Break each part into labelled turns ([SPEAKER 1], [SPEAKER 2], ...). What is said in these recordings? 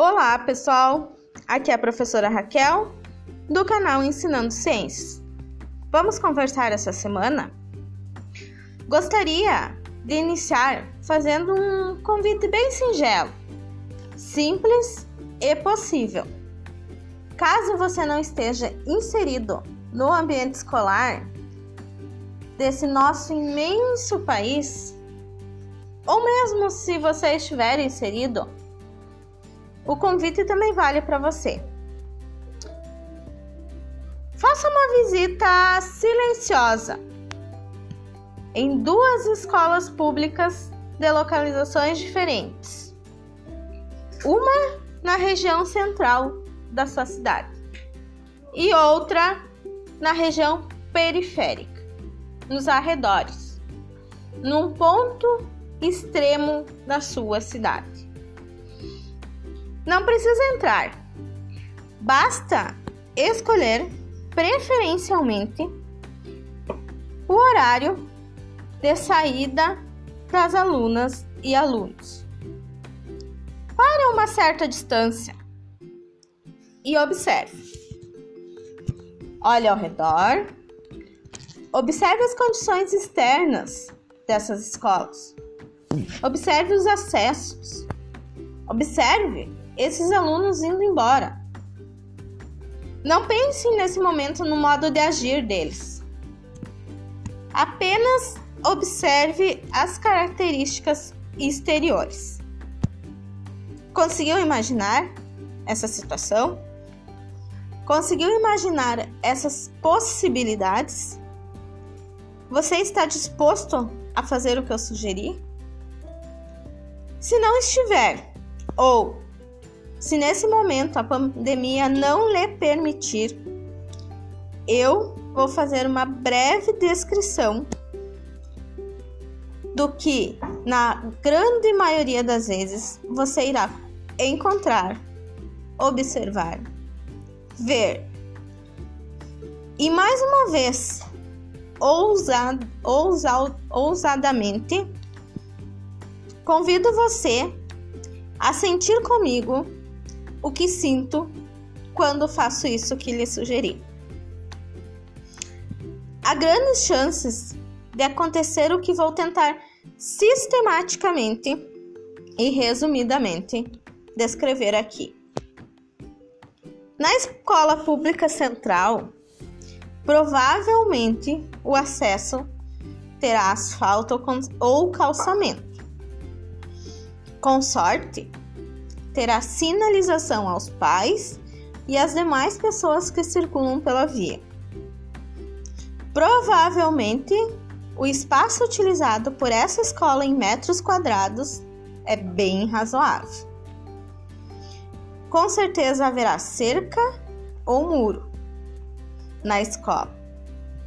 [SPEAKER 1] Olá, pessoal! Aqui é a professora Raquel, do canal Ensinando Ciências. Vamos conversar essa semana? Gostaria de iniciar fazendo um convite bem singelo, simples e possível. Caso você não esteja inserido no ambiente escolar desse nosso imenso país, ou mesmo se você estiver inserido, o convite também vale para você. Faça uma visita silenciosa em duas escolas públicas de localizações diferentes. Uma na região central da sua cidade e outra na região periférica, nos arredores, num ponto extremo da sua cidade. Não precisa entrar, basta escolher preferencialmente o horário de saída das alunas e alunos. Para uma certa distância e observe. Olhe ao redor, observe as condições externas dessas escolas, observe os acessos, observe esses alunos indo embora. Não pense nesse momento no modo de agir deles. Apenas observe as características exteriores. Conseguiu imaginar essa situação? Conseguiu imaginar essas possibilidades? Você está disposto a fazer o que eu sugeri? Se não estiver, ou se nesse momento a pandemia não lhe permitir, eu vou fazer uma breve descrição do que, na grande maioria das vezes, você irá encontrar, observar ver. E mais uma vez, ousad, ousad, ousadamente, convido você a sentir comigo o que sinto quando faço isso que lhe sugeri. Há grandes chances de acontecer o que vou tentar sistematicamente e resumidamente descrever aqui. Na escola pública central, provavelmente o acesso terá asfalto ou calçamento. Com sorte, terá sinalização aos pais e às demais pessoas que circulam pela via. Provavelmente, o espaço utilizado por essa escola em metros quadrados é bem razoável. Com certeza haverá cerca ou muro na escola,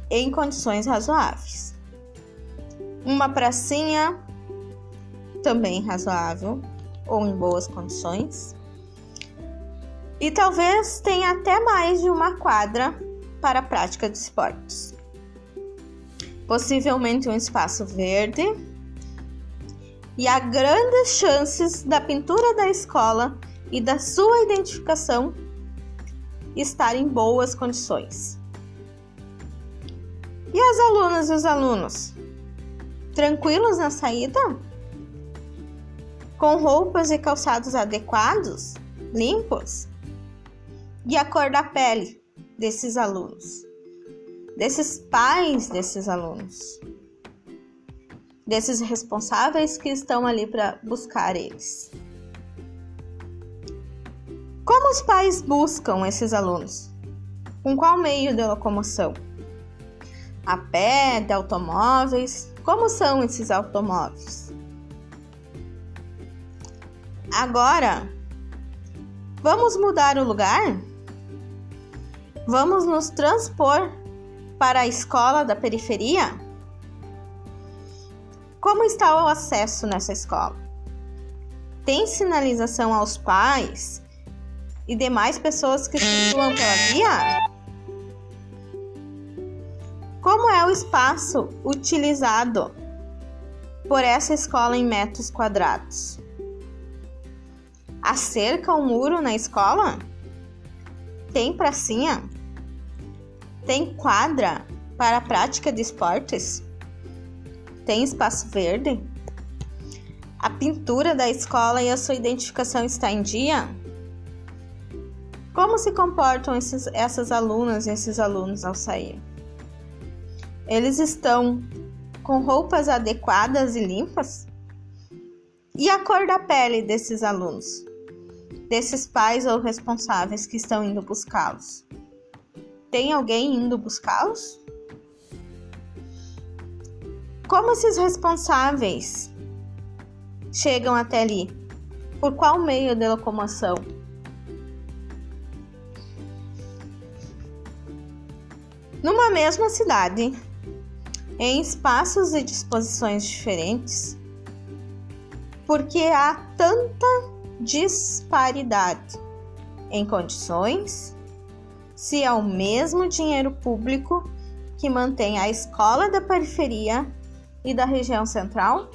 [SPEAKER 1] em condições razoáveis. Uma pracinha também razoável ou em boas condições. E talvez tenha até mais de uma quadra para a prática de esportes. Possivelmente um espaço verde. E há grandes chances da pintura da escola e da sua identificação estar em boas condições. E as alunas e os alunos? Tranquilos na saída? Com roupas e calçados adequados? Limpos? E a cor da pele desses alunos? Desses pais desses alunos? Desses responsáveis que estão ali para buscar eles? Como os pais buscam esses alunos? Com qual meio de locomoção? A pé, de automóveis? Como são esses automóveis? Agora, vamos mudar o lugar? Vamos nos transpor para a escola da periferia? Como está o acesso nessa escola? Tem sinalização aos pais e demais pessoas que circulam pela via? Como é o espaço utilizado por essa escola em metros quadrados? A cerca, o muro na escola? Tem pracinha? Tem quadra para a prática de esportes? Tem espaço verde? A pintura da escola e a sua identificação está em dia? Como se comportam esses, essas alunas e esses alunos ao sair? Eles estão com roupas adequadas e limpas? E a cor da pele desses alunos? Desses pais ou responsáveis que estão indo buscá-los? Tem alguém indo buscá-los? Como esses responsáveis chegam até ali? Por qual meio de locomoção? Numa mesma cidade, em espaços e disposições diferentes, porque há tanta disparidade em condições, se é o mesmo dinheiro público que mantém a escola da periferia e da região central?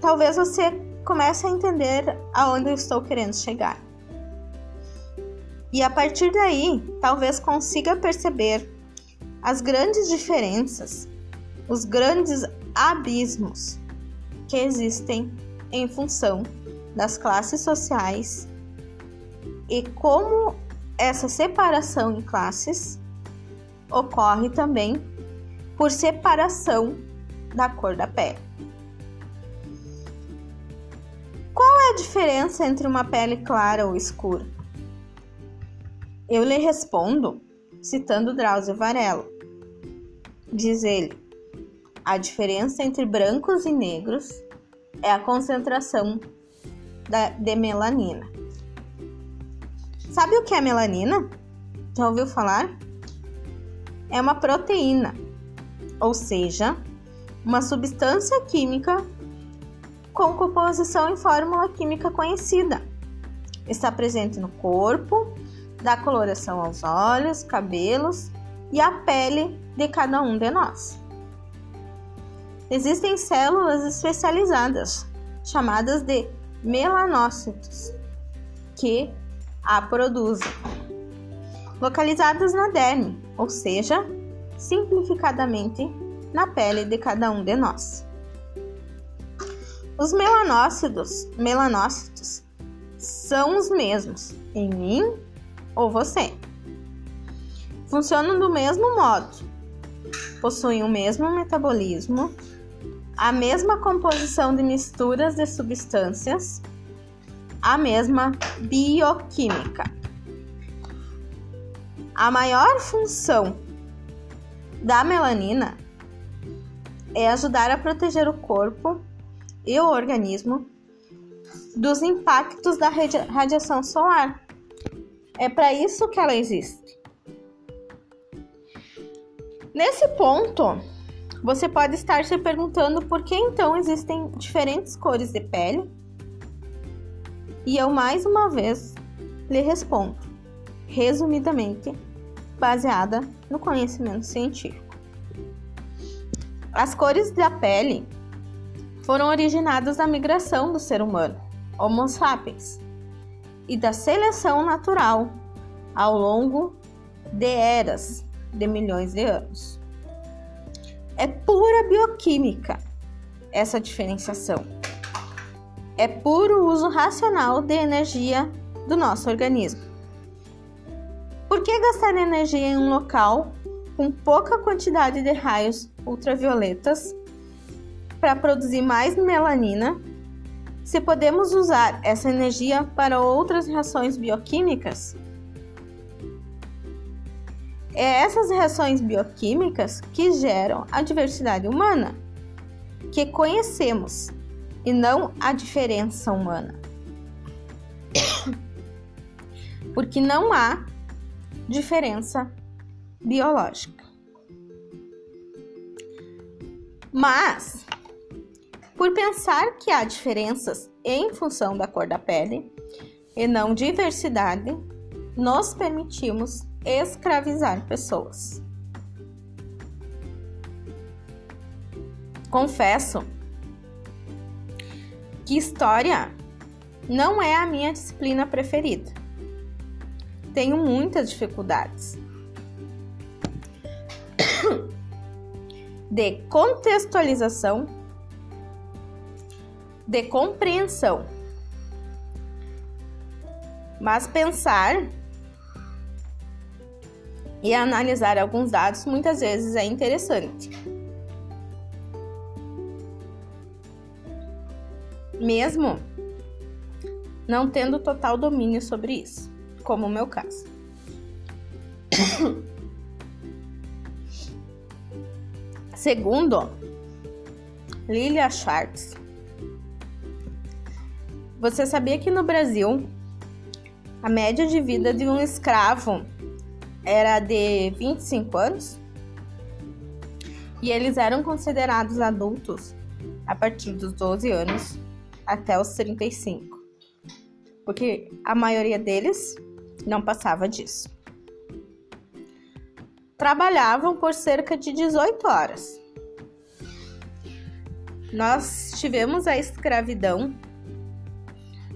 [SPEAKER 1] Talvez você comece a entender aonde eu estou querendo chegar. E a partir daí, talvez consiga perceber as grandes diferenças, os grandes abismos que existem em função das classes sociais e como essa separação em classes ocorre também por separação da cor da pele. Qual é a diferença entre uma pele clara ou escura? Eu lhe respondo citando Drauzio Varela. Diz ele: a diferença entre brancos e negros é a concentração da, de melanina. Sabe o que é melanina? Já ouviu falar? É uma proteína, ou seja, uma substância química com composição em fórmula química conhecida. Está presente no corpo dá coloração aos olhos, cabelos e à pele de cada um de nós. Existem células especializadas, chamadas de melanócitos, que a produzem, localizadas na derme, ou seja, simplificadamente na pele de cada um de nós. Os melanócitos, melanócitos são os mesmos em mim ou você. Funcionam do mesmo modo, possuem o mesmo metabolismo, a mesma composição de misturas de substâncias, a mesma bioquímica. A maior função da melanina é ajudar a proteger o corpo e o organismo dos impactos da radiação solar é para isso que ela existe. Nesse ponto, você pode estar se perguntando por que então existem diferentes cores de pele? E eu mais uma vez lhe respondo, resumidamente, baseada no conhecimento científico. As cores da pele foram originadas da migração do ser humano, Homo sapiens, e da seleção natural ao longo de eras de milhões de anos. É pura bioquímica essa diferenciação. É puro uso racional de energia do nosso organismo. Por que gastar energia em um local com pouca quantidade de raios ultravioletas para produzir mais melanina se podemos usar essa energia para outras reações bioquímicas? É essas reações bioquímicas que geram a diversidade humana, que conhecemos, e não a diferença humana. Porque não há diferença biológica. Mas por pensar que há diferenças em função da cor da pele e não diversidade, nos permitimos escravizar pessoas. Confesso que história não é a minha disciplina preferida. Tenho muitas dificuldades. De contextualização, de compreensão. Mas pensar e analisar alguns dados muitas vezes é interessante. Mesmo não tendo total domínio sobre isso, como o meu caso. Segundo Lilia Schwartz, você sabia que no Brasil a média de vida de um escravo era de 25 anos e eles eram considerados adultos a partir dos 12 anos até os 35, porque a maioria deles não passava disso. Trabalhavam por cerca de 18 horas. Nós tivemos a escravidão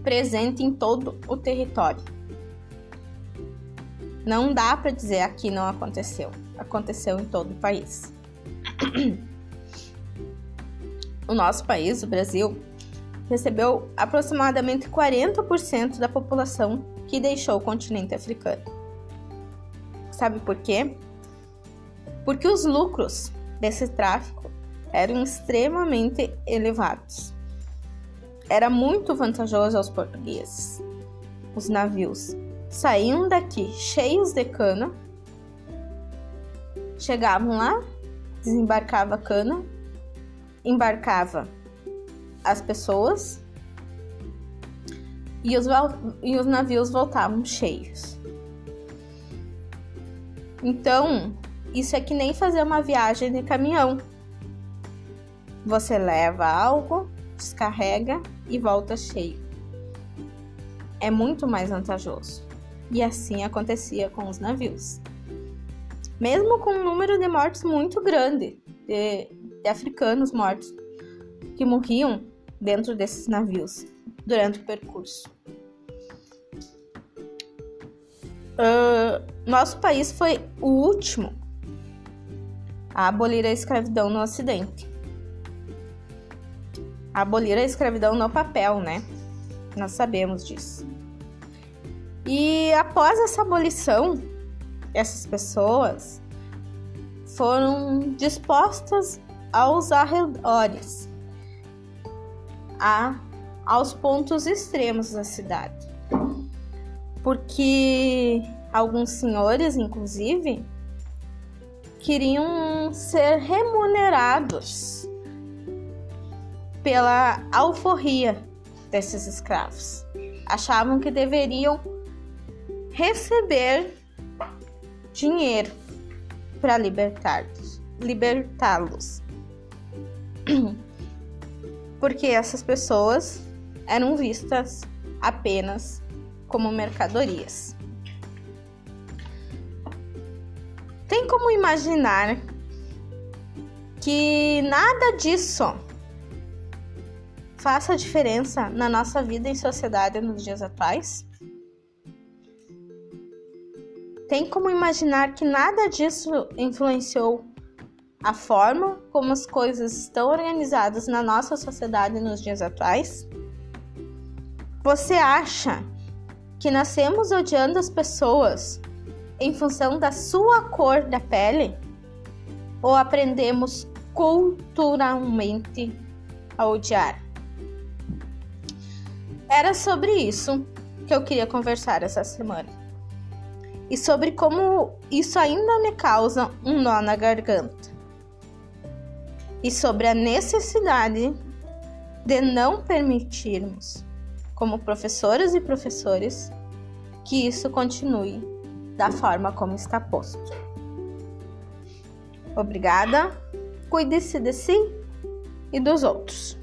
[SPEAKER 1] presente em todo o território não dá para dizer aqui não aconteceu. Aconteceu em todo o país. O nosso país, o Brasil, recebeu aproximadamente 40% da população que deixou o continente africano. Sabe por quê? Porque os lucros desse tráfico eram extremamente elevados. Era muito vantajoso aos portugueses. Os navios saíam daqui cheios de cana, chegavam lá, desembarcava a cana, embarcava as pessoas e os, e os navios voltavam cheios. Então, isso é que nem fazer uma viagem de caminhão. Você leva algo, descarrega e volta cheio. É muito mais vantajoso e assim acontecia com os navios. Mesmo com um número de mortes muito grande, de, de africanos mortos, que morriam dentro desses navios durante o percurso. Uh, nosso país foi o último a abolir a escravidão no Ocidente. A abolir a escravidão no papel, né? Nós sabemos disso. E após essa abolição, essas pessoas foram dispostas aos arredores, a, aos pontos extremos da cidade. Porque alguns senhores, inclusive, queriam ser remunerados pela alforria desses escravos. Achavam que deveriam receber dinheiro para libertá-los. Libertá-los. Porque essas pessoas eram vistas apenas como mercadorias. Tem como imaginar que nada disso faça diferença na nossa vida em sociedade nos dias atuais? Tem como imaginar que nada disso influenciou a forma como as coisas estão organizadas na nossa sociedade nos dias atuais? Você acha que nascemos odiando as pessoas em função da sua cor da pele? Ou aprendemos culturalmente a odiar? Era sobre isso que eu queria conversar essa semana e sobre como isso ainda me causa um nó na garganta. E sobre a necessidade de não permitirmos, como professoras e professores, que isso continue da forma como está posto. Obrigada, cuide-se de si e dos outros.